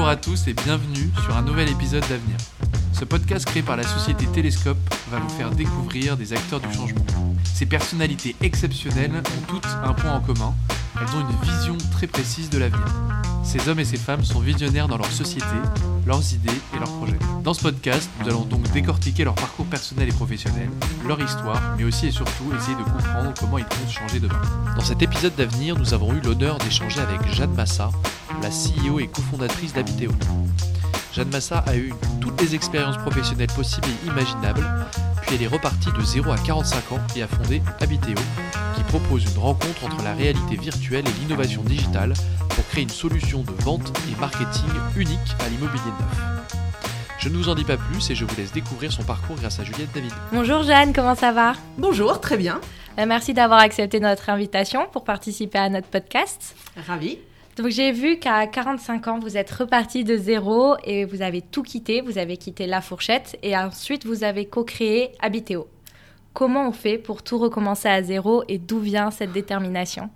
Bonjour à tous et bienvenue sur un nouvel épisode d'Avenir. Ce podcast créé par la société Télescope va vous faire découvrir des acteurs du changement. Ces personnalités exceptionnelles ont toutes un point en commun, elles ont une vision très précise de l'avenir. Ces hommes et ces femmes sont visionnaires dans leur société, leurs idées et leurs projets. Dans ce podcast, nous allons donc décortiquer leur parcours personnel et professionnel, leur histoire, mais aussi et surtout essayer de comprendre comment ils comptent changer demain. Dans cet épisode d'avenir, nous avons eu l'honneur d'échanger avec Jeanne Massa, la CEO et cofondatrice d'Habiteo. Jeanne Massa a eu toutes les expériences professionnelles possibles et imaginables, puis elle est repartie de 0 à 45 ans et a fondé Habiteo, qui propose une rencontre entre la réalité virtuelle et l'innovation digitale pour créer une solution de vente et marketing unique à l'immobilier neuf. Je ne vous en dis pas plus et je vous laisse découvrir son parcours grâce à Juliette David. Bonjour Jeanne, comment ça va? Bonjour, très bien. Euh, Merci d'avoir accepté notre invitation pour participer à notre podcast. Ravi. Donc j'ai vu qu'à 45 ans, vous êtes reparti de zéro et vous avez tout quitté. Vous avez quitté La Fourchette et ensuite vous avez co-créé Habiteo. Comment on fait pour tout recommencer à zéro et d'où vient cette détermination?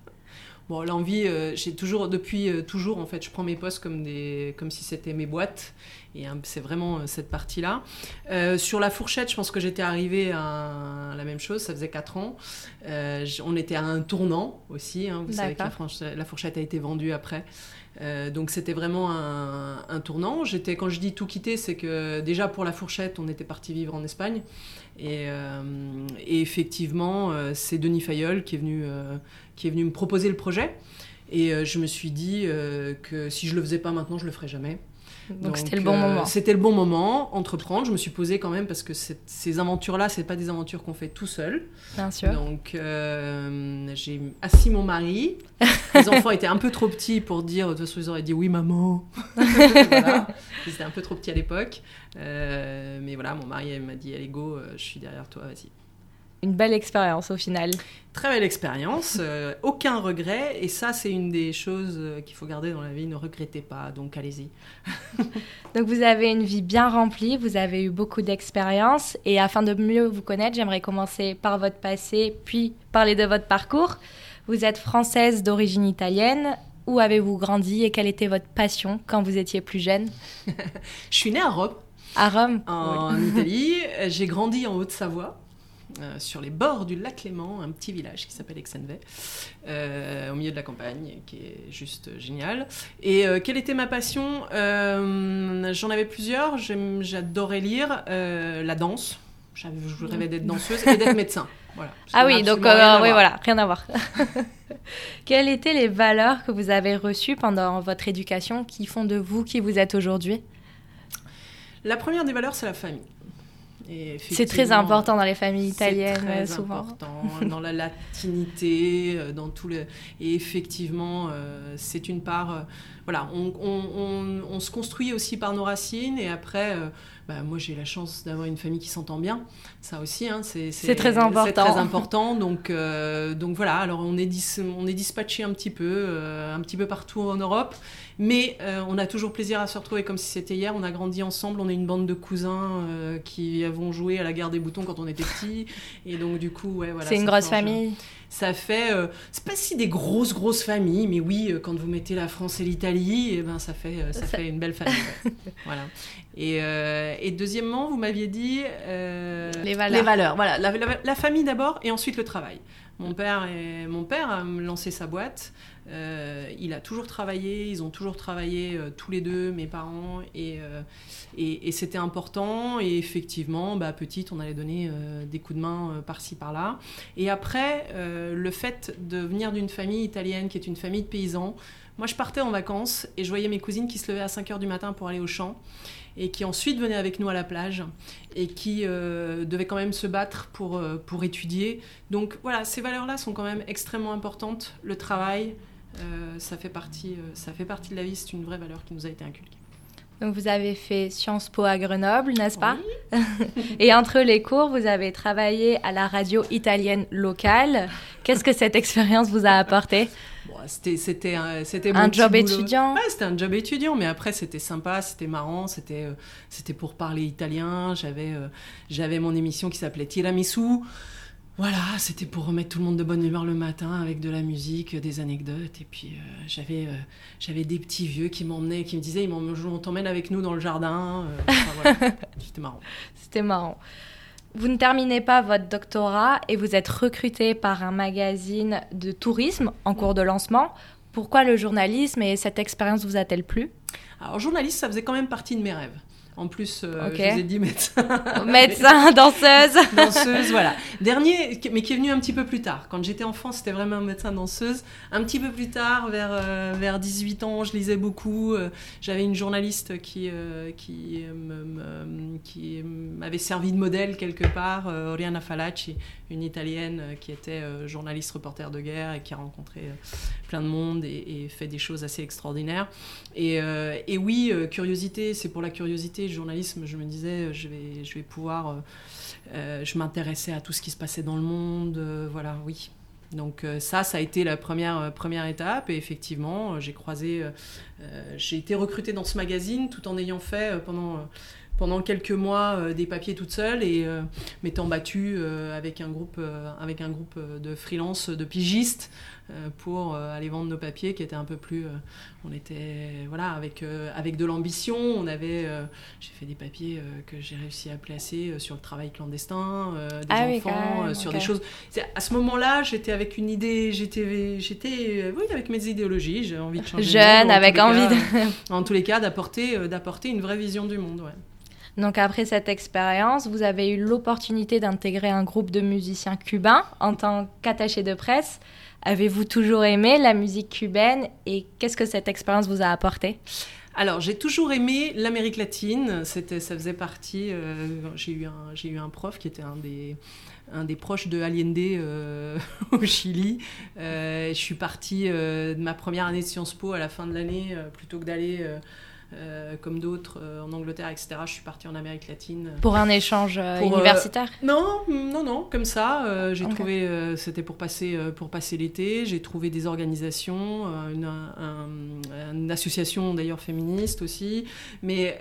Bon, l'envie, euh, j'ai toujours, depuis euh, toujours, en fait, je prends mes postes comme, des, comme si c'était mes boîtes. Et hein, c'est vraiment euh, cette partie-là. Sur la fourchette, je pense que j'étais arrivée à, la même chose, ça faisait 4 ans. On était à un tournant aussi. hein, vous savez que la, fourchette a été vendue après. Donc c'était vraiment un, un tournant. J'étais, quand je dis tout quitter, c'est que déjà pour la fourchette, on était parti vivre en Espagne. Et, euh, et effectivement, euh, c'est Denis Fayeul qui est venu, euh, qui est venu me proposer le projet. Et je me suis dit que si je le faisais pas maintenant, je le ferais jamais. Donc c'était le bon euh, moment. C'était le bon moment, entreprendre. Je me suis posée quand même parce que ces aventures-là, c'est pas des aventures qu'on fait tout seul. Bien sûr. Donc euh, j'ai assis mon mari. Les enfants étaient un peu trop petits pour dire. De toute façon, ils auraient dit oui, maman. voilà. Ils étaient un peu trop petits à l'époque. Euh, mais voilà, mon mari m'a dit allez go, je suis derrière toi, vas-y. Une belle expérience au final. Très belle expérience, euh, aucun regret, et ça c'est une des choses euh, qu'il faut garder dans la vie, ne regrettez pas, donc allez-y. Donc vous avez une vie bien remplie, vous avez eu beaucoup d'expérience et afin de mieux vous connaître, j'aimerais commencer par votre passé puis parler de votre parcours. Vous êtes française d'origine italienne. Où avez-vous grandi et quelle était votre passion quand vous étiez plus jeune? Je suis née à Rome, À Rome? En Italie, j'ai grandi en Haute-Savoie. Euh, sur les bords du lac Léman, un petit village qui s'appelle Exenvey, euh, au milieu de la campagne, qui est juste génial. Et euh, quelle était ma passion? J'en avais plusieurs. J'adorais lire la danse. Je rêvais d'être danseuse et d'être médecin. Voilà. Ah oui, donc rien oui, voilà, rien à voir. Quelles étaient les valeurs que vous avez reçues pendant votre éducation qui font de vous qui vous êtes aujourd'hui? La première des valeurs, c'est la famille. C'est très important dans les familles italiennes, très euh, souvent. important dans la latinité, euh, dans tout le. Et effectivement, euh, c'est une part. euh, voilà, on, on- on- on se construit aussi par nos racines et après. euh, bah, moi, j'ai la chance d'avoir une famille qui s'entend bien. Ça aussi, hein, c'est très important. C'est très important. Donc, donc voilà. Alors, on est, dis- on est dispatché un petit peu, un petit peu partout en Europe, mais euh, on a toujours plaisir à se retrouver comme si c'était hier. On a grandi ensemble. On est une bande de cousins euh, qui avons joué à la guerre des boutons quand on était petits. Et donc, du coup, ouais, voilà. C'est une grosse famille. ça fait, euh, c'est pas si des grosses grosses familles, mais oui, euh, quand vous mettez la France et l'Italie, eh ben ça fait, ça Ça- fait une belle famille. ouais. voilà. Et, et deuxièmement, vous m'aviez dit euh, Les valeurs. Voilà, la, la- la famille d'abord et ensuite le travail. Mon père, est- mon père a lancé sa boîte. Euh, il a toujours travaillé, ils ont toujours travaillé euh, tous les deux, mes parents, et, euh, et, c'était important. Et effectivement, bah, petite, on allait donner des coups de main par-ci, par-là. Et après, le fait de venir d'une famille italienne qui est une famille de paysans, moi je partais en vacances et je voyais mes cousines qui se levaient à 5 h du matin pour aller au champ et qui ensuite venaient avec nous à la plage et qui devaient quand même se battre pour, pour étudier. Donc voilà, ces valeurs-là sont quand même extrêmement importantes. Le travail, ça, fait partie, euh, ça fait partie de la vie, c'est une vraie valeur qui nous a été inculquée. Donc vous avez fait Sciences Po à Grenoble, n'est-ce pas Oui. Et entre les cours, vous avez travaillé à la radio italienne locale. Qu'est-ce que cette expérience vous a apporté? Bon, c'était c'était un, Un job boulot. étudiant Ouais, c'était un job étudiant, mais après c'était sympa, c'était marrant, c'était euh, c'était pour parler italien. J'avais euh, j'avais mon émission qui s'appelait Tiramisu. Voilà, c'était pour remettre tout le monde de bonne humeur le matin avec de la musique, des anecdotes. Et puis euh, j'avais, euh, j'avais des petits vieux qui m'emmenaient, qui me disaient on t'emmène avec nous dans le jardin. Euh, c'était marrant. C'était marrant. Vous ne terminez pas votre doctorat et vous êtes recruté par un magazine de tourisme en cours de lancement. Pourquoi le journalisme et cette expérience vous a-t-elle plu? Alors, journaliste, ça faisait quand même partie de mes rêves. En plus, euh, je vous ai dit médecin. médecin, danseuse. danseuse, voilà. Dernier, mais qui est venu un petit peu plus tard. Quand j'étais enfant, c'était vraiment médecin danseuse. Un petit peu plus tard, vers, euh, vers 18 ans, je lisais beaucoup. Euh, j'avais une journaliste qui, qui, qui m'avait servi de modèle quelque part, Oriana Falacci, une italienne qui était journaliste reporter de guerre et qui a rencontré plein de monde et, fait des choses assez extraordinaires. Et, et oui, curiosité, c'est pour la curiosité journalisme, je me disais, je vais, je vais pouvoir. Euh, euh, je m'intéressais à tout ce qui se passait dans le monde. Euh, voilà, oui. Donc ça, ça a été la première, première étape. Et effectivement, j'ai croisé, j'ai été recrutée dans ce magazine tout en ayant fait pendant pendant quelques mois des papiers toute seule et m'étant battue avec un groupe avec un groupe de freelance de pigistes euh, pour euh, aller vendre nos papiers qui étaient un peu plus. Euh, on était voilà avec avec de l'ambition. On avait. j'ai fait des papiers que j'ai réussi à placer sur le travail clandestin des ah enfants, sur des choses. À ce moment-là, j'étais avec une idée. J'étais j'étais oui avec mes idéologies. J'ai envie de changer. Jeune, avec envie. de... en tous les cas, d'apporter d'apporter une vraie vision du monde. Ouais. Donc après cette expérience, vous avez eu l'opportunité d'intégrer un groupe de musiciens cubains en tant qu'attaché de presse. Avez-vous toujours aimé la musique cubaine et qu'est-ce que cette expérience vous a apporté? Alors, j'ai toujours aimé l'Amérique latine. C'était, ça faisait partie. Euh, j'ai eu un, j'ai eu un prof qui était un des, un des proches de Allende euh, au Chili. Euh, je suis partie de ma première année de Sciences Po à la fin de l'année plutôt que d'aller euh, comme d'autres euh, en Angleterre, etc. Je suis partie en Amérique latine. Pour un échange euh, universitaire Non, non, non, comme ça. j'ai trouvé, c'était pour passer, pour passer l'été. J'ai trouvé des organisations, une, une association d'ailleurs féministe aussi, mais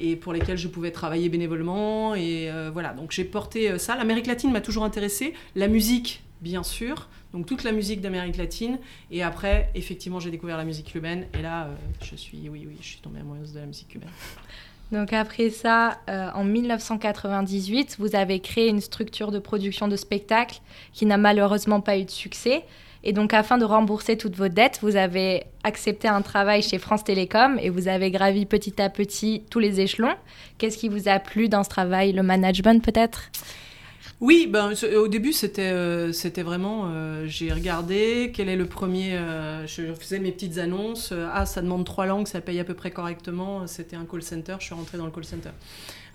et pour lesquelles je pouvais travailler bénévolement. Et voilà, donc j'ai porté ça. L'Amérique latine m'a toujours intéressée. La musique, bien sûr. Donc toute la musique d'Amérique latine. Et après, effectivement, j'ai découvert la musique cubaine. Et là, euh, je suis, oui, oui, je suis tombée amoureuse de la musique cubaine. Donc après ça, euh, en 1998, vous avez créé une structure de production de spectacles qui n'a malheureusement pas eu de succès. Et donc afin de rembourser toutes vos dettes, vous avez accepté un travail chez France Télécom et vous avez gravi petit à petit tous les échelons. Qu'est-ce qui vous a plu dans ce travail Le management peut-être? Oui, ben, au début, c'était euh, vraiment. Euh, j'ai regardé quel est le premier. Euh, je faisais mes petites annonces. ah, ça demande trois langues, ça paye à peu près correctement. C'était un call center. Je suis rentrée dans le call center.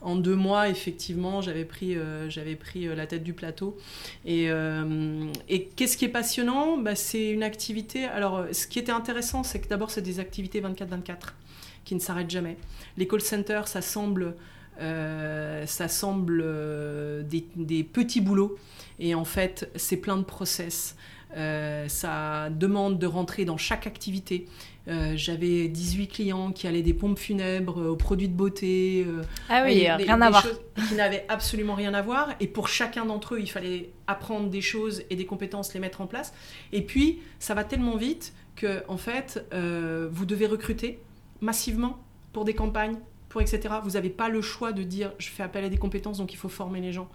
En deux mois, effectivement, j'avais pris, pris la tête du plateau. Et, et qu'est-ce qui est passionnant? Bah, C'est une activité. Alors, ce qui était intéressant, c'est que d'abord, c'est des activités 24-24 qui ne s'arrêtent jamais. Les call centers, ça semble ça semble euh, des, petits boulots et en fait c'est plein de process. Euh, ça demande de rentrer dans chaque activité. J'avais 18 clients qui allaient des pompes funèbres aux produits de beauté. ah oui, rien à voir. Qui n'avaient absolument rien à voir. Et pour chacun d'entre eux, il fallait apprendre des choses et des compétences, les mettre en place. Et puis, ça va tellement vite que, en fait, vous devez recruter massivement pour des campagnes, pour etc. Vous n'avez pas le choix de dire je fais appel à des compétences, donc il faut former les gens.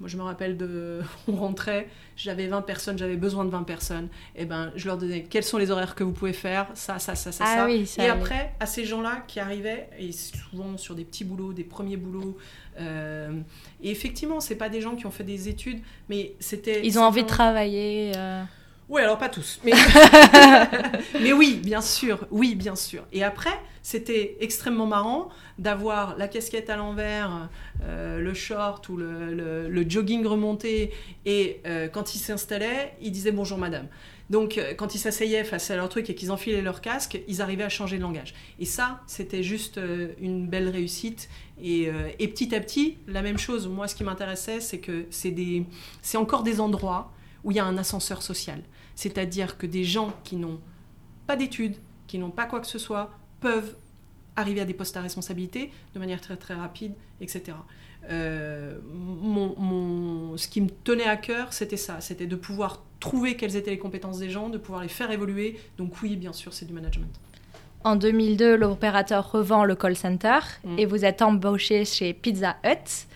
Moi, je me rappelle de. On rentrait, j'avais 20 personnes, j'avais besoin de 20 personnes. Et eh ben, je leur donnais quels sont les horaires que vous pouvez faire, ça, ça, ça, ça, ah ça. et après, à ces gens-là qui arrivaient, et souvent sur des petits boulots, des premiers boulots. Euh, et effectivement, c'est pas des gens qui ont fait des études, mais c'était. Ils ont envie de travailler. Euh... Oui, alors pas tous. Mais... mais oui, bien sûr. Oui, bien sûr. Et après, c'était extrêmement marrant d'avoir la casquette à l'envers, euh, le short ou le, jogging remonté. Et euh, quand ils s'installaient, ils disaient bonjour madame. Donc euh, quand ils s'asseyaient face à leur truc et qu'ils enfilaient leur casque, ils arrivaient à changer de langage. Et ça, c'était juste une belle réussite. Et, et, petit à petit, la même chose. Moi, ce qui m'intéressait, c'est que c'est encore des endroits où il y a un ascenseur social. C'est-à-dire que des gens qui n'ont pas d'études, qui n'ont pas quoi que ce soit, peuvent arriver à des postes à responsabilité de manière très très rapide, etc. mon, ce qui me tenait à cœur, c'était ça, c'était de pouvoir trouver quelles étaient les compétences des gens, de pouvoir les faire évoluer. Donc oui, bien sûr, c'est du management. En 2002, l'opérateur revend le call center Mm. et vous êtes embauché chez Pizza Hut.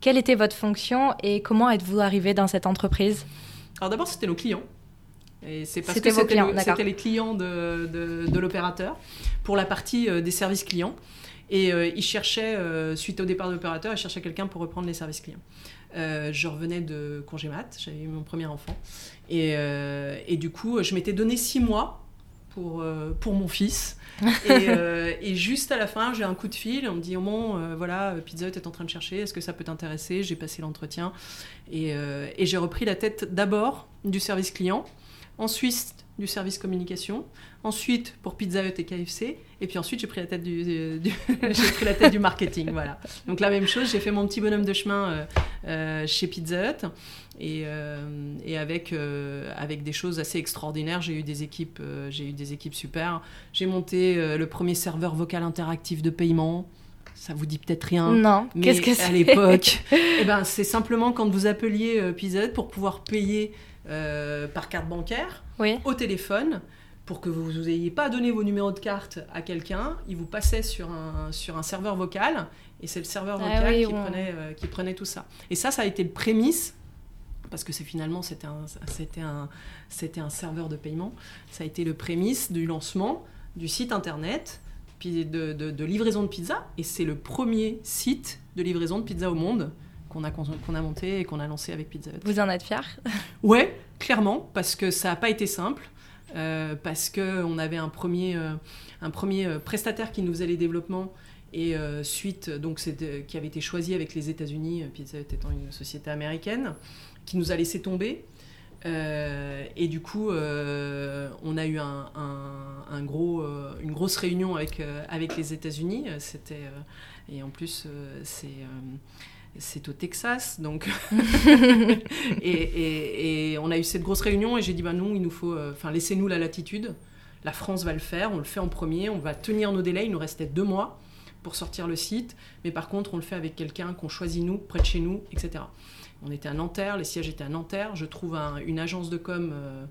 Quelle était votre fonction et comment êtes-vous arrivé dans cette entreprise? Alors d'abord, c'était nos clients. Et c'est parce C'était que c'était, le- les clients de, de- de l'opérateur pour la partie euh, des services clients. Et euh, ils cherchaient, euh, suite au départ de l'opérateur, ils cherchaient quelqu'un pour reprendre les services clients. Euh, je revenais de congé mat, j'avais eu mon premier enfant. Et, et du coup, je m'étais donné six mois pour, pour mon fils. et, euh, et juste à la fin, j'ai un coup de fil. On me dit Oh bon, euh, voilà, Pizza Hut est en train de chercher. Est-ce que ça peut t'intéresser? J'ai passé l'entretien. Et, euh, et j'ai repris la tête d'abord du service client, ensuite du service communication, ensuite pour Pizza Hut et KFC, et puis ensuite j'ai pris la tête du, du- j'ai pris la tête du marketing, voilà. Donc la même chose, j'ai fait mon petit bonhomme de chemin euh, euh, chez Pizza Hut, et, euh, et avec euh, avec des choses assez extraordinaires. J'ai eu des équipes, euh, j'ai eu des équipes super. J'ai monté euh, le premier serveur vocal interactif de paiement. Ça vous dit peut-être rien. Non, Mais qu'est-ce que à c'est? l'époque, eh ben, c'est simplement quand vous appeliez euh, Pizza Hut pour pouvoir payer euh, par carte bancaire Oui. au téléphone pour que vous n'ayez pas donné vos numéros de carte à quelqu'un, il vous passait sur un, sur un serveur vocal et c'est le serveur Ah vocal oui, qui, on- prenait, euh, qui prenait tout ça. Et ça, ça a été le prémisse parce que c'est finalement c'était un, c'était un, c'était un serveur de paiement. Ça a été le prémisse du lancement du site internet puis de, de- de livraison de pizza et c'est le premier site de livraison de pizza au monde qu'on a, qu'on a monté et qu'on a lancé avec Pizza Hut. Vous en êtes fier Ouais, clairement, parce que ça n'a pas été simple, euh, parce qu'on avait un premier, euh, un premier euh, prestataire qui nous faisait les développements. Et euh, suite, donc qui avait été choisi avec les États-Unis, Pizza Hut étant une société américaine, qui nous a laissé tomber. Euh, et du coup, euh, on a eu un, un- un gros, euh, une grosse réunion avec, avec les États-Unis. C'était et en plus, c'est c'est au Texas, donc et, et- et on a eu cette grosse réunion et j'ai dit bah non, il nous faut, euh, enfin laissez-nous la latitude. La France va le faire, on le fait en premier, on va tenir nos délais. Il nous restait deux mois pour sortir le site, mais par contre on le fait avec quelqu'un qu'on choisit nous, près de chez nous, etc. On était à Nanterre, les sièges étaient à Nanterre. Je trouve un- une agence de com euh,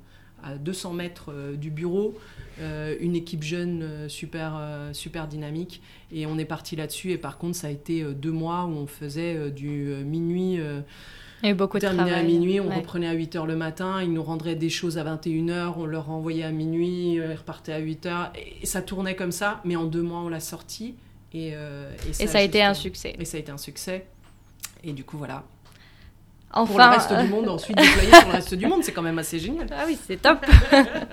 à 200 mètres euh, du bureau, euh, une équipe jeune euh, super, super dynamique. Et on est parti là-dessus. Et par contre, ça a été deux mois où on faisait du minuit. eu beaucoup de terminé travail. à minuit, on Ouais. reprenait à 8h le matin, ils nous rendraient des choses à 21h, on leur renvoyait à minuit, ils repartaient à 8h, et ça tournait comme ça, mais en deux mois on l'a sorti, et, euh, Et ça a été un succès. Et ça a été un succès, et du coup voilà. Enfin, Pour le reste euh, du monde, ensuite déployé sur le reste du monde, c'est quand même assez génial. Ah oui, c'est top.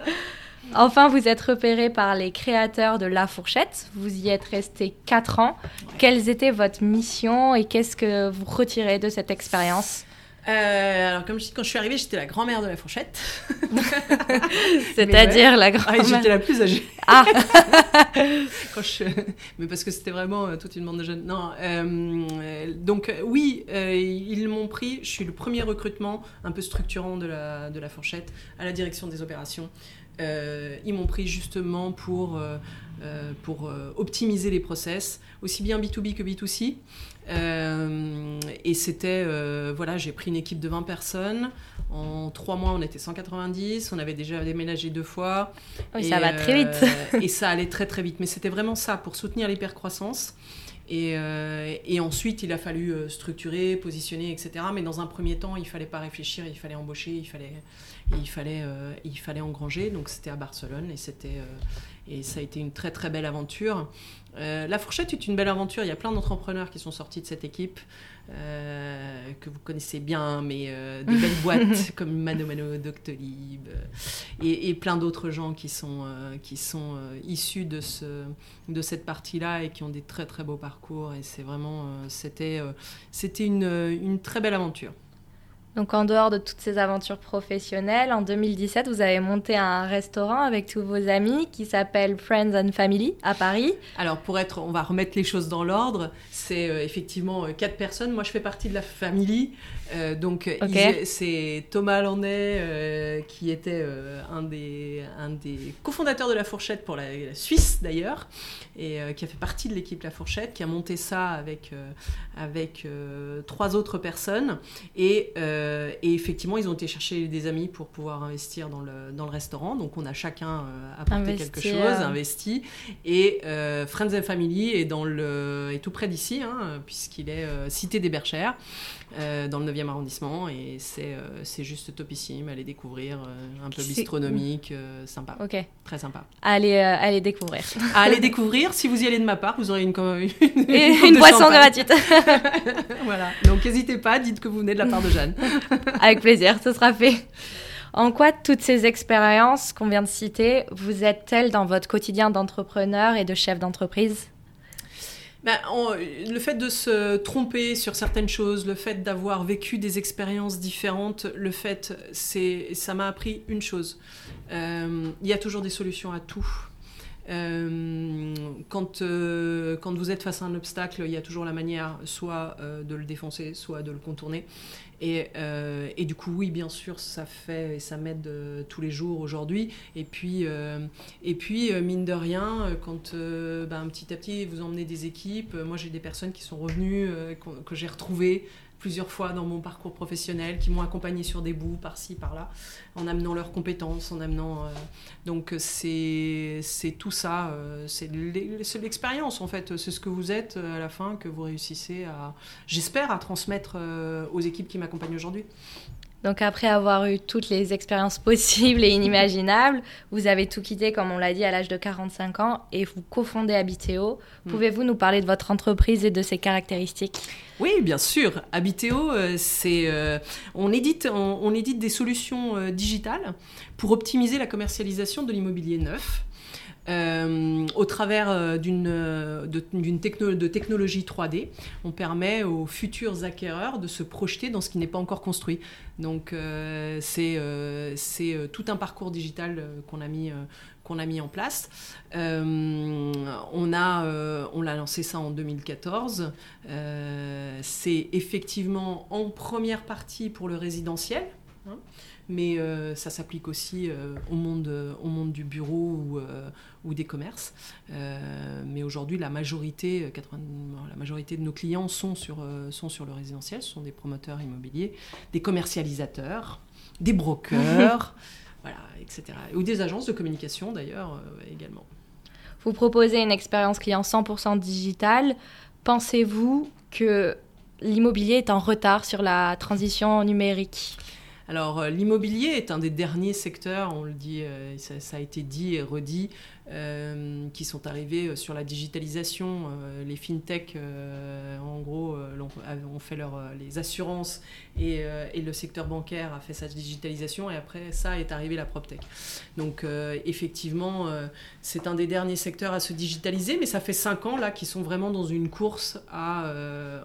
enfin, vous êtes repéré par les créateurs de La Fourchette. Vous y êtes resté 4 ans. Quelles étaient votre mission et qu'est-ce que vous retirez de cette expérience? Euh, alors comme je dis, quand je suis arrivée, j'étais la grand-mère de la fourchette. C'est-à-dire la Ah, grande. et j'étais la plus âgée. Ah, Quand je... Mais parce que c'était vraiment euh, toute une bande de jeunes. Non, euh, donc euh, oui, euh, ils m'ont pris. Je suis le premier recrutement un peu structurant de la, de la fourchette à la direction des opérations. Ils m'ont pris justement pour, pour optimiser les process, aussi bien B2B que B2C. Euh, et c'était, euh, voilà, j'ai pris une équipe de 20 personnes. En trois mois, on était 190. On avait déjà déménagé deux fois. oui, Et, ça va très vite. euh, et ça allait très très vite. Mais c'était vraiment ça pour soutenir l'hypercroissance. Et, et ensuite, il a fallu structurer, positionner, etc. Mais dans un premier temps, il fallait pas réfléchir, il fallait embaucher, il fallait, il fallait, il fallait engranger. Donc c'était à Barcelone et c'était et ça a été une très très belle aventure. Euh, la fourchette est une belle aventure. Il y a plein d'entrepreneurs qui sont sortis de cette équipe euh, que vous connaissez bien, mais euh, des belles boîtes comme Mano Mano, Doctolib euh, et, et plein d'autres gens qui sont, qui sont issus de, ce, de cette partie-là et qui ont des très très beaux parcours. Et c'est vraiment, c'était, c'était une, une très belle aventure. Donc en dehors de toutes ces aventures professionnelles, en 2017, vous avez monté un restaurant avec tous vos amis qui s'appelle Friends and Family à Paris. Alors pour être, on va remettre les choses dans l'ordre. C'est euh, effectivement euh, quatre personnes. Moi, je fais partie de la famille. Euh, donc c'est Thomas Landais qui était un des, un des cofondateurs de la Fourchette pour la, Suisse d'ailleurs et qui a fait partie de l'équipe La Fourchette, qui a monté ça avec, avec trois autres personnes et et effectivement, ils ont été chercher des amis pour pouvoir investir dans le, dans le restaurant. Donc, on a chacun apporté quelque chose, investi. Et Friends and Family est, dans le, est tout près d'ici, hein, puisqu'il est cité des Berchères. dans le 9e arrondissement et c'est c'est juste topissime, allez découvrir, un peu bistronomique, sympa. Ok. Très sympa. Allez, allez découvrir. allez découvrir, si vous y allez de ma part, vous aurez une, une, une, une boisson gratuite. voilà, donc n'hésitez pas, dites que vous venez de la part de Jeanne. Avec plaisir, ce sera fait. En quoi toutes ces expériences qu'on vient de citer vous aident-elles dans votre quotidien d'entrepreneur et de chef d'entreprise? Ben, le fait de se tromper sur certaines choses, le fait d'avoir vécu des expériences différentes, le fait, c'est, ça m'a appris une chose. Euh, il y a toujours des solutions à tout. Euh, quand, euh, quand vous êtes face à un obstacle, il y a toujours la manière soit de le défoncer, soit de le contourner. Et, euh, et, du coup, oui, bien sûr, ça fait et ça m'aide euh, tous les jours aujourd'hui. Et puis, euh, et puis mine de rien, quand ben, petit à petit vous emmenez des équipes, moi j'ai des personnes qui sont revenues, que j'ai retrouvées plusieurs fois dans mon parcours professionnel, qui m'ont accompagné sur des bouts par-ci, par-là, en amenant leurs compétences, en amenant... Euh, donc c'est tout ça, euh, c'est l'expérience en fait, c'est ce que vous êtes euh, à la fin, que vous réussissez à, j'espère, à transmettre aux équipes qui m'accompagnent aujourd'hui. Donc après avoir eu toutes les expériences possibles et inimaginables, vous avez tout quitté, comme on l'a dit, à l'âge de 45 ans et vous cofondez Habiteo. Mm. Pouvez-vous nous parler de votre entreprise et de ses caractéristiques? Oui, bien sûr. Habiteo, euh, c'est euh, on édite on, édite des solutions euh, digitales pour optimiser la commercialisation de l'immobilier neuf. Euh, au travers euh, d'une euh, de, techno, technologie 3D, on permet aux futurs acquéreurs de se projeter dans ce qui n'est pas encore construit. Donc c'est c'est tout un parcours digital qu'on a mis qu'on a mis en place. on a on l'a lancé ça en 2014. c'est effectivement en première partie pour le résidentiel. Hein mais euh, ça s'applique aussi euh, au, monde, au monde du bureau ou, euh, ou des commerces. mais aujourd'hui, la majorité, la majorité de nos clients sont sur, sont sur le résidentiel, ce sont des promoteurs immobiliers, des commercialisateurs, des brokers, voilà, etc. Ou des agences de communication d'ailleurs également. Vous proposez une expérience client 100% digitale. Pensez-vous que l'immobilier est en retard sur la transition numérique? Alors euh, l'immobilier est un des derniers secteurs, on le dit, euh, ça, a été dit et redit, euh, qui sont arrivés sur la digitalisation. les fintech, en gros, ont fait leur, les assurances et, et, le secteur bancaire a fait sa digitalisation et après ça est arrivé la PropTech. Donc effectivement, c'est un des derniers secteurs à se digitaliser, mais ça fait cinq ans là qu'ils sont vraiment dans une course à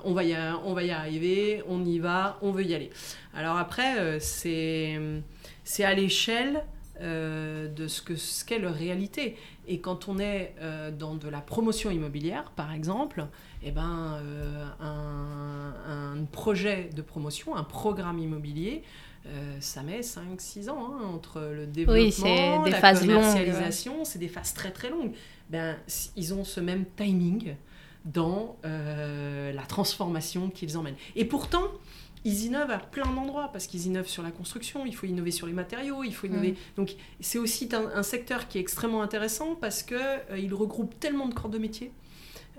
on, va y, on va y arriver, on y va, on veut y aller. Alors après, c'est à l'échelle euh, de ce qu'est ce qu'est leur réalité. Et quand on est euh, dans de la promotion immobilière, par exemple, eh ben, euh, un, projet de promotion, un programme immobilier, ça met 5-6 ans hein, entre le développement, des la phases commercialisation, c'est des phases très très longues. Ben, ils ont ce même timing dans la transformation qu'ils emmènent. Et pourtant, ils innovent à plein d'endroits parce qu'ils innovent sur la construction, il faut innover sur les matériaux, il faut innover. Mm. Donc c'est aussi un, secteur qui est extrêmement intéressant parce que euh, il regroupe tellement de corps de métier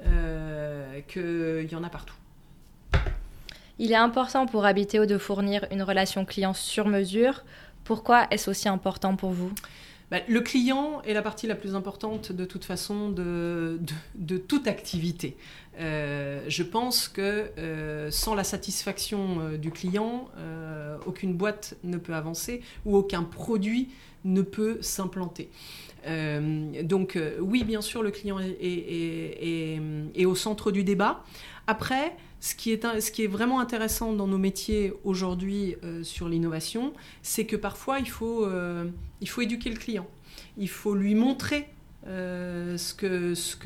euh, qu'il y en a partout. Il est important pour Habiteo de fournir une relation client sur mesure. Pourquoi est-ce aussi important pour vous? Bah, le client est la partie la plus importante de toute façon de, toute activité. Euh, je pense que euh, sans la satisfaction euh, du client, aucune boîte ne peut avancer ou aucun produit ne peut s'implanter. Donc oui, bien sûr, le client est, est, au centre du débat. Après, ce qui est, vraiment intéressant dans nos métiers aujourd'hui euh, sur l'innovation, c'est que parfois, il faut, il faut éduquer le client. Il faut lui montrer que, ce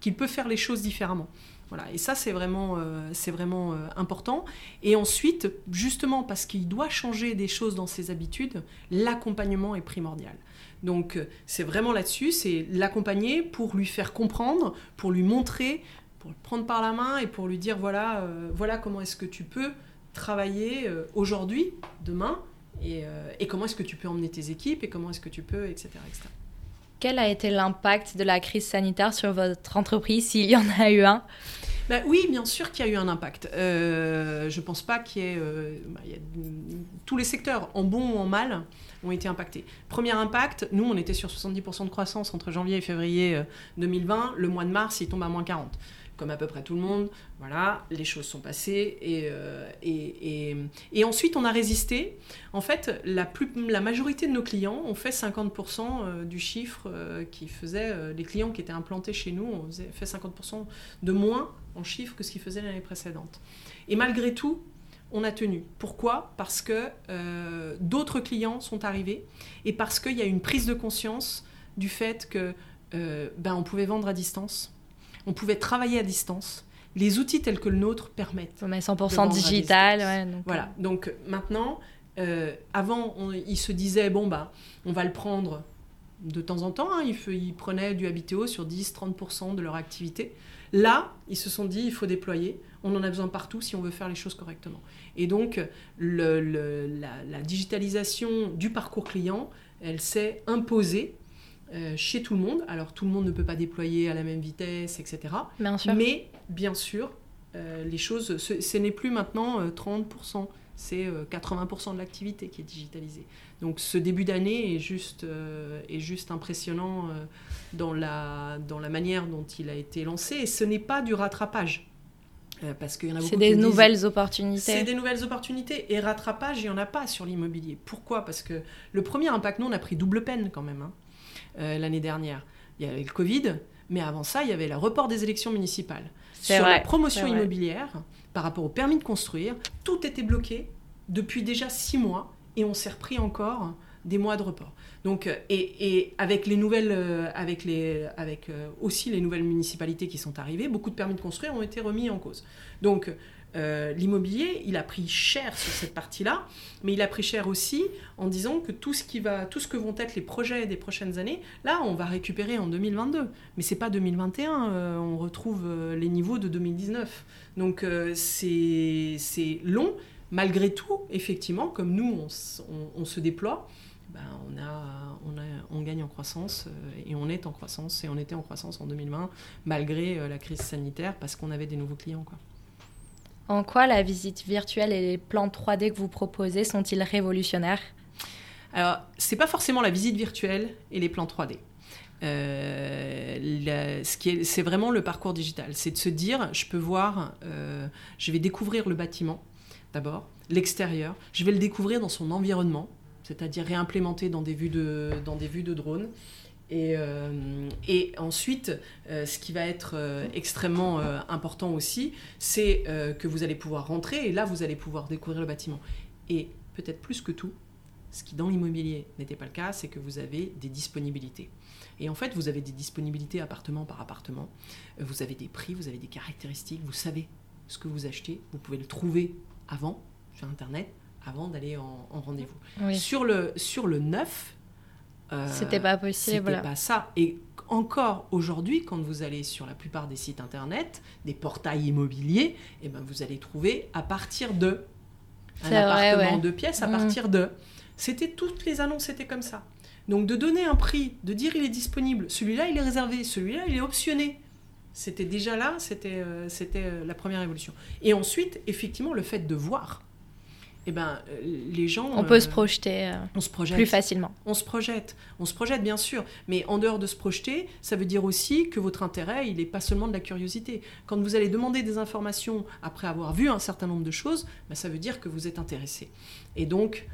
qu'il peut faire les choses différemment. Voilà. Et ça, c'est vraiment, important. Et ensuite, justement parce qu'il doit changer des choses dans ses habitudes, l'accompagnement est primordial. Donc euh, c'est vraiment là-dessus, c'est l'accompagner pour lui faire comprendre, pour lui montrer, pour le prendre par la main et pour lui dire voilà, euh, voilà comment est-ce que tu peux travailler euh, aujourd'hui, demain, et, comment est-ce que tu peux emmener tes équipes et comment est-ce que tu peux, etc. Quel a été l'impact de la crise sanitaire sur votre entreprise, s'il y en a eu un? Bah oui, bien sûr qu'il y a eu un impact. je ne pense pas qu'il y ait, bah, y tous les secteurs, en bon ou en mal, ont été impactés. Premier impact, nous, on était sur 70% de croissance entre janvier et février 2020. Euh, le mois de mars, il tombe à moins 40 comme à peu près tout le monde. Voilà, les choses sont passées euh, et, et, et, ensuite on a résisté. En fait, la, majorité de nos clients ont fait 50% euh, du chiffre qui faisait les clients qui étaient implantés chez nous ont fait 50% de moins en chiffre que ce qu'ils faisaient l'année précédente. Et malgré tout, on a tenu. Pourquoi? Parce que euh, d'autres clients sont arrivés et parce qu'il y a une prise de conscience du fait que euh, ben, on pouvait vendre à distance, on pouvait travailler à distance. Les outils tels que le nôtre permettent. Mais 100% digital. donc voilà. Euh. Donc maintenant, avant, il se disait bon bah, on va le prendre de temps en temps. Hein. ils, prenaient du Habitéo sur 10-30% de leur activité. Là, ils se sont dit il faut déployer. On en a besoin partout si on veut faire les choses correctement. Et donc, la, digitalisation du parcours client, elle s'est imposée euh, chez tout le monde. Alors, tout le monde ne peut pas déployer à la même vitesse, etc. Bien sûr. Mais, bien sûr, euh, les choses, ce, n'est plus maintenant 30%, euh, c'est 80% de l'activité qui est digitalisée. Donc, ce début d'année est juste, est juste impressionnant dans, la, dans la manière dont il a été lancé. Et ce n'est pas du rattrapage. Parce qu'il y en a beaucoup. C'est des nouvelles opportunités. C'est des nouvelles opportunités. Et rattrapage, il n'y en a pas sur l'immobilier. Pourquoi? Parce que le premier impact, nous, on a pris double peine quand même hein, l'année dernière. Il y avait le Covid, mais avant ça, il y avait le report des élections municipales. Sur la promotion immobilière, par rapport au permis de construire, tout était bloqué depuis déjà six mois et on s'est repris encore des mois de report. Donc, euh, et, avec les nouvelles, euh, avec, les, avec euh, aussi les nouvelles municipalités qui sont arrivées, beaucoup de permis de construire ont été remis en cause. Donc, l'immobilier, il a pris cher sur cette partie-là, mais il a pris cher aussi en disant que tout ce qui va, tout ce que vont être les projets des prochaines années, là, on va récupérer en 2022. Mais c'est pas 2021, on retrouve les niveaux de 2019. Donc, c'est long. Malgré tout, effectivement, comme nous, on se déploie, ben, on, a, on, a, on, gagne en croissance euh, et on est en croissance et on était en croissance en 2020 malgré euh, la crise sanitaire parce qu'on avait des nouveaux clients. Quoi. En quoi la visite virtuelle et les plans 3D que vous proposez sont-ils révolutionnaires? Alors, c'est pas forcément la visite virtuelle et les plans 3D. Euh, ce qui est, c'est vraiment le parcours digital. C'est de se dire, je peux voir, je vais découvrir le bâtiment d'abord, l'extérieur, je vais le découvrir dans son environnement, c'est-à-dire réimplémenter dans des vues de, dans des vues de drone. Et, euh, et ensuite, euh, ce qui va être euh, extrêmement important aussi, c'est que vous allez pouvoir rentrer et là, vous allez pouvoir découvrir le bâtiment. Et peut-être plus que tout, ce qui dans l'immobilier n'était pas le cas, c'est que vous avez des disponibilités. Et en fait, vous avez des disponibilités appartement par appartement, vous avez des prix, vous avez des caractéristiques, vous savez ce que vous achetez, vous pouvez le trouver avant sur Internet, avant d'aller en, rendez-vous. Sur, le, sur le neuf, euh, c'était pas possible. C'était pas ça. Et encore aujourd'hui, quand vous allez sur la plupart des sites internet, des portails immobiliers, et eh ben vous allez trouver à partir de un appartement de pièces à mm. partir de. C'était toutes les annonces étaient comme ça. Donc de donner un prix, de dire il est disponible, celui-là il est réservé, celui-là il est optionné. C'était déjà là, c'était euh, c'était euh, la première évolution. Et ensuite, effectivement, le fait de voir eh ben, les gens. On peut se projeter on se projette. plus facilement. On se projette. On se projette, bien sûr. Mais en dehors de se projeter, ça veut dire aussi que votre intérêt, il n'est pas seulement de la curiosité. Quand vous allez demander des informations après avoir vu un certain nombre de choses, ben, ça veut dire que vous êtes intéressé. Et donc,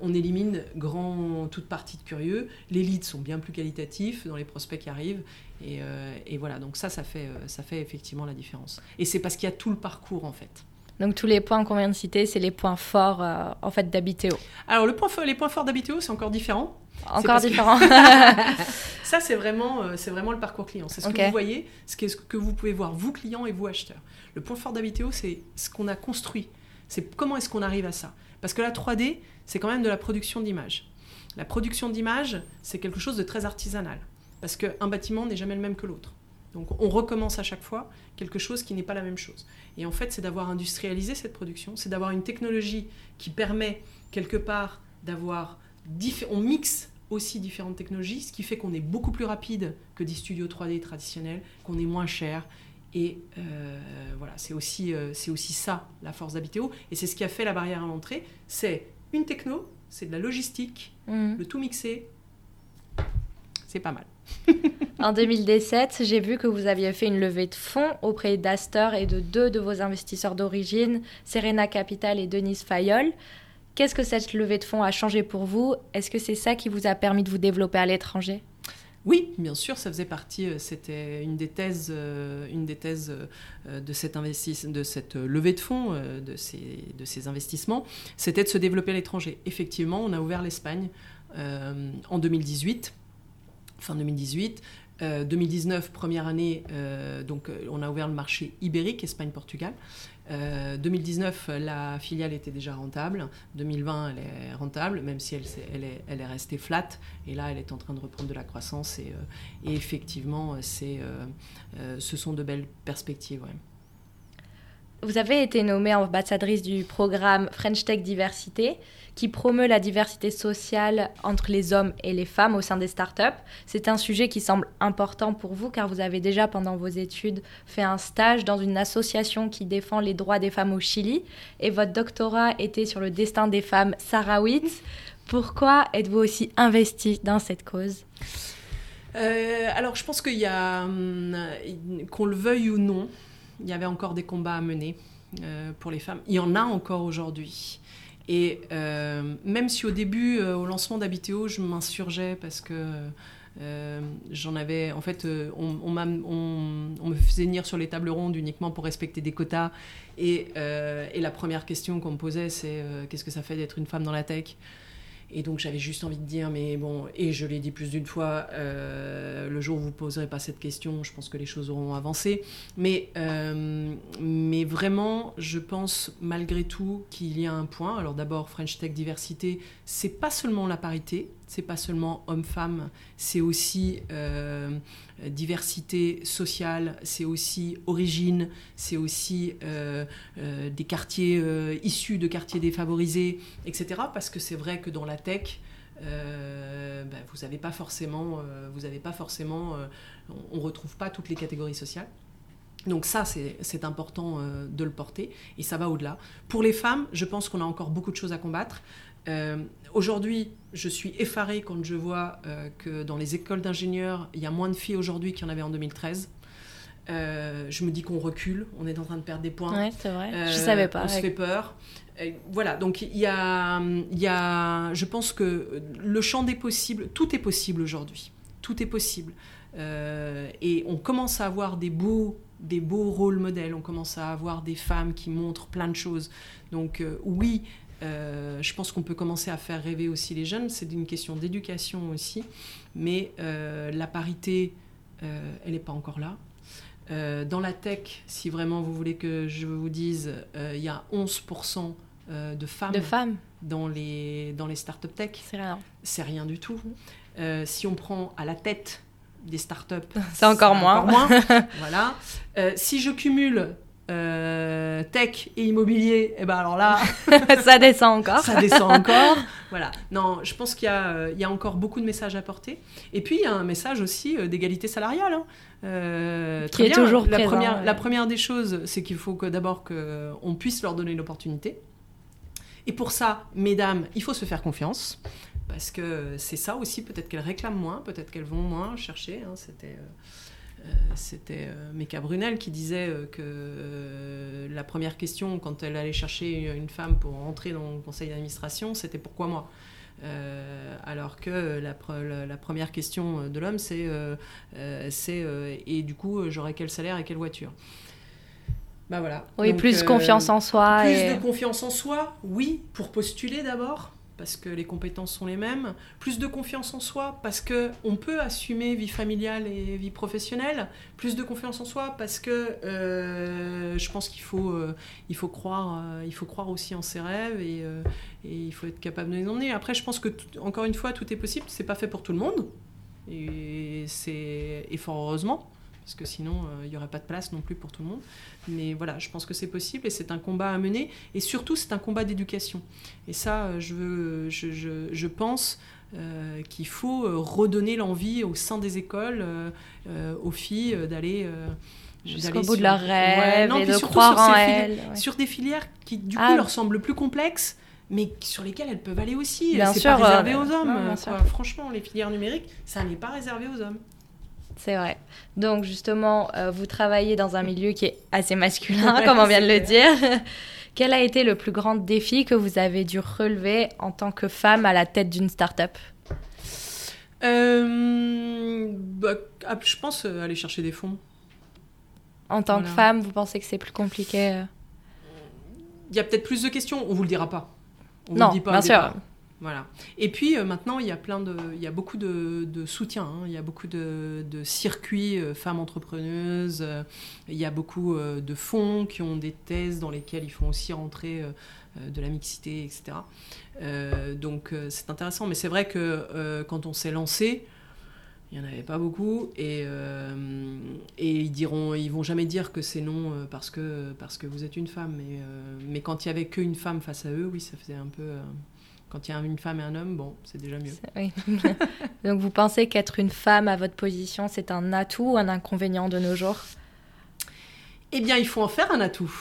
on élimine grand, toute partie de curieux. Les leads sont bien plus qualitatifs dans les prospects qui arrivent. Et, et voilà, donc ça, ça fait, ça fait effectivement la différence. Et c'est parce qu'il y a tout le parcours, en fait. Donc tous les points qu'on vient de citer, c'est les points forts euh, en fait d'Habiteo. Alors le point les points forts d'Habiteo, c'est encore différent. Encore différent. ça c'est vraiment, euh, c'est vraiment le parcours client. C'est ce que vous voyez, ce que, ce que vous pouvez voir vous clients et vous acheteurs. Le point fort d'Habiteo, c'est ce qu'on a construit. C'est comment est-ce qu'on arrive à ça. Parce que la 3D, c'est quand même de la production d'images. La production d'images, c'est quelque chose de très artisanal. Parce qu'un bâtiment n'est jamais le même que l'autre. Donc on recommence à chaque fois quelque chose qui n'est pas la même chose. Et en fait, c'est d'avoir industrialisé cette production, c'est d'avoir une technologie qui permet quelque part d'avoir... On mixe aussi différentes technologies, ce qui fait qu'on est beaucoup plus rapide que des studios 3D traditionnels, qu'on est moins cher. Et euh, voilà, c'est aussi, euh, c'est aussi ça la force d'Habiteo. Et c'est ce qui a fait la barrière à l'entrée. C'est une techno, c'est de la logistique, mmh. le tout mixé. C'est pas mal. en 2017, j'ai vu que vous aviez fait une levée de fonds auprès d'Astor et de deux de vos investisseurs d'origine, Serena Capital et Denise Fayol. Qu'est-ce que cette levée de fonds a changé pour vous? Est-ce que c'est ça qui vous a permis de vous développer à l'étranger? Oui, bien sûr, ça faisait partie, euh, c'était une des thèses, euh, une des thèses euh, de, cette levée de fonds, de ces investissements, c'était de se développer à l'étranger. Effectivement, on a ouvert l'Espagne en 2018 fin 2018. 2019, euh, première année, euh, donc euh, on a ouvert le marché ibérique, Espagne-Portugal. 2019, la filiale était déjà rentable. 2020, elle est rentable, même si elle, est, elle est restée flat. Et là, elle est en train de reprendre de la croissance. Et, et effectivement, ce sont de belles perspectives. Vous avez été nommée ambassadrice du programme French Tech Diversité, qui promeut la diversité sociale entre les hommes et les femmes au sein des startups. C'est un sujet qui semble important pour vous, car vous avez déjà, pendant vos études, fait un stage dans une association qui défend les droits des femmes au Chili, et votre doctorat était sur le destin des femmes sahraouites. Pourquoi êtes-vous aussi investie dans cette cause? Euh, alors, je pense qu'il y a, hum, qu'on le veuille ou non, il y avait encore des combats à mener euh, pour les femmes. Il y en a encore aujourd'hui. Et euh, même si au début, euh, au lancement d'Habiteo, je m'insurgeais parce que j'en avais. En fait, on, me faisait venir sur les tables rondes uniquement pour respecter des quotas. Et, et la première question qu'on me posait, c'est qu'est-ce que ça fait d'être une femme dans la tech? Et donc j'avais juste envie de dire, mais bon, et je l'ai dit plus d'une fois, euh, le jour où vous ne poserez pas cette question, je pense que les choses auront avancé. Mais, euh, mais vraiment, je pense malgré tout qu'il y a un point. Alors d'abord, French Tech Diversité, c'est pas seulement la parité, c'est pas seulement homme-femme, c'est aussi euh, diversité sociale, c'est aussi origine, c'est aussi euh, euh, des quartiers issus de quartiers défavorisés, etc. Parce que c'est vrai que dans la tech, vous n'avez pas forcément, vous avez pas forcément, on, ne retrouve pas toutes les catégories sociales. Donc ça, c'est important de le porter et ça va au-delà. Pour les femmes, je pense qu'on a encore beaucoup de choses à combattre. Aujourd'hui, je suis effarée quand je vois euh, que dans les écoles d'ingénieurs, il y a moins de filles aujourd'hui qu'il y en avait en 2013. Euh, je me dis qu'on recule, on est en train de perdre des points. Ouais, c'est vrai. je savais pas. On se fait peur. voilà, donc il y a, y a, je pense que le champ des possibles, tout est possible aujourd'hui. Tout est possible. et on commence à avoir des beaux, des beaux rôles modèles, on commence à avoir des femmes qui montrent plein de choses. Donc oui, euh, je pense qu'on peut commencer à faire rêver aussi les jeunes. C'est une question d'éducation aussi. Mais euh, la parité, euh, elle n'est pas encore là. dans la tech, si vraiment vous voulez que je vous dise, il y a 11% de femmes, de femmes dans les, dans les startups tech. C'est rien. C'est rien du tout. si on prend à la tête des startups, c'est encore moins. Encore moins. voilà. si je cumule euh, tech et immobilier, et eh ben alors là, ça descend encore. ça descend encore. Voilà. Non, je pense qu'il y, a, il y a encore beaucoup de messages à porter. Et puis il y a un message aussi euh, d'égalité salariale. Hein. Euh, Qui est toujours la présent, première, la première des choses, c'est qu'il faut que d'abord qu'on puisse leur donner une opportunité. Et pour ça, mesdames, il faut se faire confiance. Parce que c'est ça aussi, peut-être qu'elles réclament moins, peut-être qu'elles vont moins chercher. hein, C'était. Euh, c'était euh, Meka Brunel qui disait euh, que la première question quand elle allait chercher une femme pour entrer dans le conseil d'administration, c'était pourquoi moi? Euh, alors que la, pre- la- la première question de l'homme, c'est euh, euh, euh, et du coup, j'aurai quel salaire et quelle voiture? Bah voilà. Oui, Donc, plus confiance en soi. plus et- de confiance en soi, oui, pour postuler d'abord, parce que les compétences sont les mêmes. Plus de confiance en soi, parce que on peut assumer vie familiale et vie professionnelle. Plus de confiance en soi, parce que euh, je pense qu'il faut, euh, faut croire, euh, faut croire aussi en ses rêves et, il faut être capable de les emmener. Après, je pense que encore une fois, tout est possible. C'est pas fait pour tout le monde, et et fort heureusement. Parce que sinon, euh, il n'y aurait pas de place non plus pour tout le monde. Mais voilà, je pense que c'est possible et c'est un combat à mener. Et surtout, c'est un combat d'éducation. Et ça, euh, je, veux, je, je, je pense euh, qu'il faut redonner l'envie au sein des écoles, euh, aux filles, d'aller. Jusqu'au bout de sur- leurs Ouais, non, et de croire sur en elles. ouais. Sur des filières qui, du coup, Ah. leur semblent plus complexes, mais sur lesquelles elles peuvent aller aussi. Bien c'est sûr, pas réservé aux hommes. non, quoi. Franchement, les filières numériques, ça n'est pas réservé aux hommes. C'est vrai. Donc justement, euh, vous travaillez dans un milieu qui est assez masculin, Ouais, comme on vient de le dire. Quel a été le plus grand défi que vous avez dû relever en tant que femme à la tête d'une start-up? Euh, bah, ah, je pense euh, aller chercher des fonds. En tant que femme, vous pensez que c'est plus compliqué Il y a peut-être plus de questions, on vous le dira pas. On vous Non, le dit pas bien sûr. Voilà. Et puis euh, maintenant, il y a plein de, il y a beaucoup de, soutien. hein. Il y a beaucoup de, circuits euh, femmes entrepreneuses. euh, il y a beaucoup de fonds qui ont des thèses dans lesquelles ils font aussi rentrer de la mixité, etc. Donc c'est intéressant. Mais c'est vrai que quand on s'est lancé, il n'y en avait pas beaucoup et, ils diront, ils vont jamais dire que c'est non parce que, parce que vous êtes une femme. Mais, mais quand il y avait qu'une femme face à eux, oui, ça faisait un peu. Quand il y a une femme et un homme, bon, c'est déjà mieux. Oui. Donc vous pensez qu'être une femme à votre position, c'est un atout ou un inconvénient de nos jours? Eh bien, il faut en faire un atout.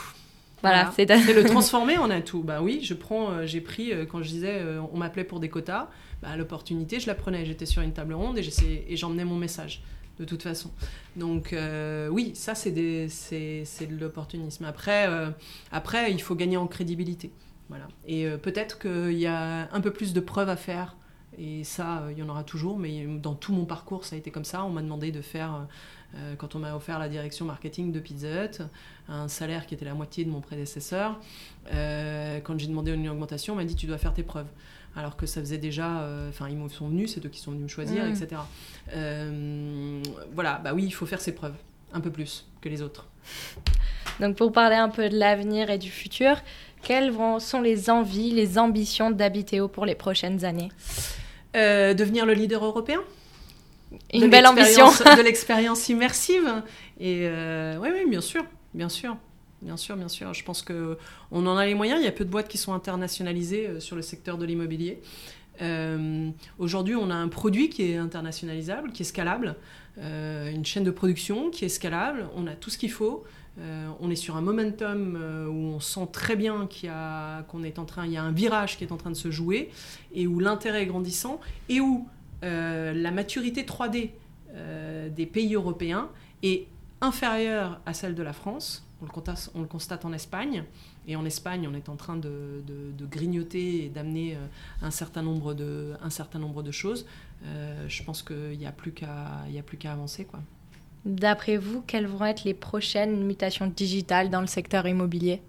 Voilà, c'est c'est le transformer en atout. Bah oui, je prends, euh, j'ai pris euh, quand je disais, euh, on m'appelait pour des quotas, bah, l'opportunité, je la prenais. J'étais sur une table ronde et j'emmenais mon message de toute façon. Donc euh, oui, ça c'est de l'opportunisme. Après, euh, après, il faut gagner en crédibilité. Voilà. Et euh, peut-être qu'il y a un peu plus de preuves à faire. Et ça, euh, il y en aura toujours. Mais dans tout mon parcours, ça a été comme ça. On m'a demandé de faire, euh, euh, quand on m'a offert la direction marketing de Pizza Hut, un salaire qui était la moitié de mon prédécesseur. Euh, quand j'ai demandé une augmentation, on m'a dit tu dois faire tes preuves. Alors que ça faisait déjà, euh, enfin ils me sont venus, c'est eux qui sont venus me choisir, Mm. etc. Euh, voilà, bah oui, il faut faire ses preuves, un peu plus que les autres. Donc pour parler un peu de l'avenir et du futur, quelles vont- sont les envies, les ambitions d'Habiteo pour les prochaines années Euh, devenir le leader européen Une De belle ambition. de l'expérience immersive. Et euh, oui, oui, bien sûr, bien sûr. Bien sûr, bien sûr. Je pense que on en a les moyens. Il y a peu de boîtes qui sont internationalisées euh, sur le secteur de l'immobilier. Euh, Aujourd'hui, on a un produit qui est internationalisable, qui est scalable, euh, une chaîne de production qui est scalable. On a tout ce qu'il faut. Euh, on est sur un momentum euh, où on sent très bien qu'il y a, qu'on est en train, il y a un virage qui est en train de se jouer et où l'intérêt est grandissant et où euh, la maturité 3D euh, des pays européens est inférieure à celle de la France. On le, constate, en Espagne. Et en Espagne, on est en train de, grignoter et d'amener un, certain nombre de, choses. Je pense qu'il n'y a plus qu'à avancer. Quoi. D'après vous, quelles vont être les prochaines mutations digitales dans le secteur immobilier?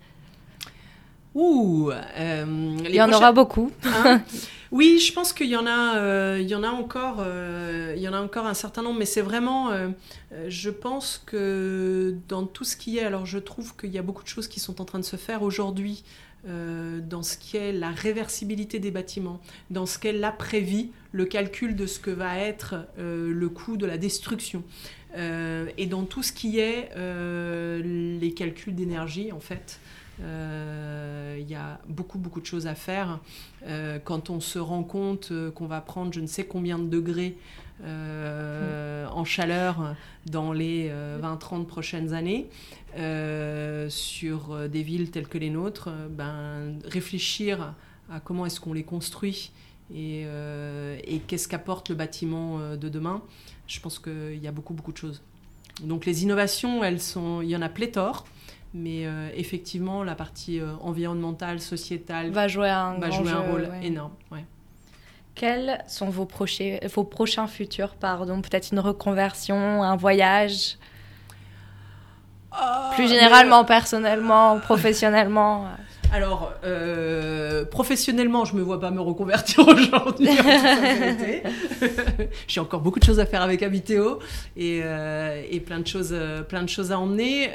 Ouh euh, Il y en aura beaucoup. Hein? Oui, je pense qu'il y en a, euh, il y en a encore, euh, il y en a encore un certain nombre, mais c'est vraiment, euh, euh, je pense que dans tout ce qui est, alors je trouve qu'il y a beaucoup de choses qui sont en train de se faire aujourd'hui euh, dans ce qui est la réversibilité des bâtiments, dans ce qu'est l'après-vie, le calcul de ce que va être euh, le coût de la destruction, euh, et dans tout ce qui est les calculs d'énergie en fait. Il y a beaucoup beaucoup de choses à faire quand on se rend compte qu'on va prendre je ne sais combien de degrés euh, en chaleur dans les 20-30 prochaines années euh, sur euh, des villes telles que les nôtres, euh, ben, réfléchir à comment est-ce qu'on les construit et, et qu'est-ce qu'apporte le bâtiment de demain, je pense qu'il y a beaucoup, beaucoup de choses. Donc les innovations, elles sont, il y en a pléthore. Mais effectivement, la partie environnementale, sociétale va jouer un, va jouer un rôle énorme. Ouais. Quels sont vos, prochains, vos prochains futurs Pardon, peut-être une reconversion, un voyage? Ah, Plus généralement, personnellement, professionnellement alors, euh, professionnellement, je me vois pas me reconvertir aujourd'hui. J'ai encore beaucoup de choses à faire avec Habiteo et, euh, et plein de choses, euh, plein de choses à emmener.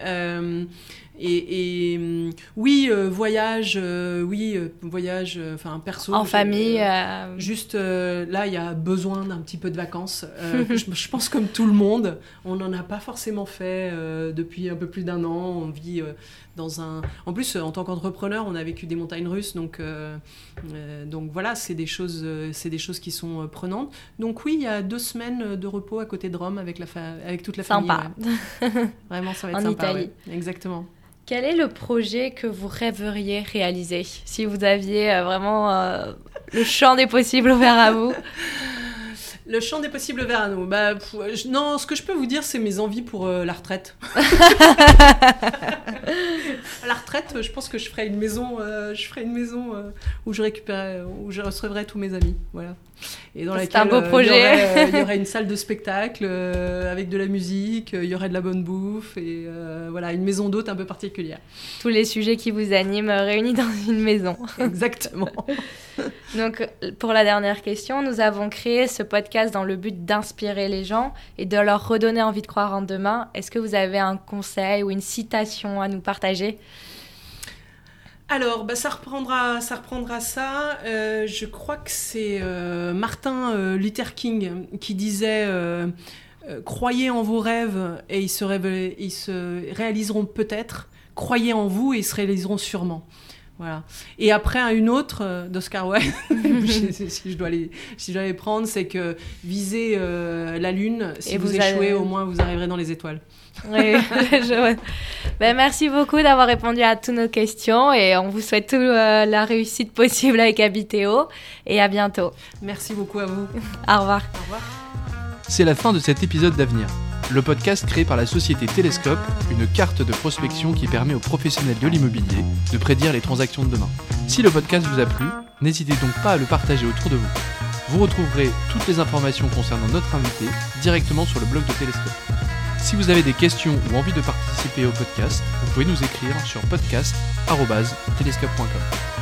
Et, hum, oui, euh, voyage, euh, oui, euh, voyage, enfin perso. En famille. Juste là, il y a besoin d'un petit peu de vacances. je, pense comme tout le monde, on n'en a pas forcément fait depuis un peu plus d'un an. On vit dans un. En plus, en tant qu'entrepreneur, on a vécu des montagnes russes, donc donc voilà, c'est des choses, c'est des choses qui sont prenantes. Donc oui, il y a deux semaines de repos à côté de Rome avec la avec toute la famille. Sympa. Vraiment, ça va être en sympa. Italie. Exactement. Quel est le projet que vous rêveriez réaliser si vous aviez euh, vraiment euh, le champ des possibles ouvert à vous? Le champ des possibles à nous. Bah, non, ce que je peux vous dire, c'est mes envies pour euh, la retraite. la retraite, je pense que je ferai une maison, je ferai une maison où je récupérerai, où je recevrai tous mes amis. Voilà. Et dans laquelle un beau projet. Euh, il, y aurait, une salle de spectacle euh, avec de la musique, euh, il y aurait de la bonne bouffe et voilà, une maison d'hôte un peu particulière. Tous les sujets qui vous animent réunis dans une maison. Exactement. Donc, pour la dernière question, nous avons créé ce podcast dans le but d'inspirer les gens et de leur redonner envie de croire en demain. Est-ce que vous avez un conseil ou une citation à nous partager? Alors, bah, ça, reprendra, ça reprendra ça. Euh, je crois que c'est euh, Martin euh, Luther King qui disait Croyez en vos rêves et ils se, ils se réaliseront peut-être. Croyez en vous et ils se réaliseront sûrement. Voilà. Et après, une autre d'Oscar Wilde, si, je dois les, si je dois les prendre, c'est que visez la Lune. Si vous, échouez, au moins vous arriverez dans les étoiles. Oui, je... ben, merci beaucoup d'avoir répondu à toutes nos questions et on vous souhaite toute euh, la réussite possible avec Habiteo et à bientôt. Merci beaucoup à vous. Au revoir. Au revoir. C'est la fin de cet épisode d'Avenir, le podcast créé par la société Télescope, une carte de prospection qui permet aux professionnels de l'immobilier de prédire les transactions de demain. Si le podcast vous a plu, n'hésitez donc pas à le partager autour de vous. Vous retrouverez toutes les informations concernant notre invité directement sur le blog de Télescope. Si vous avez des questions ou envie de participer au podcast, vous pouvez nous écrire sur podcast.telescope.com.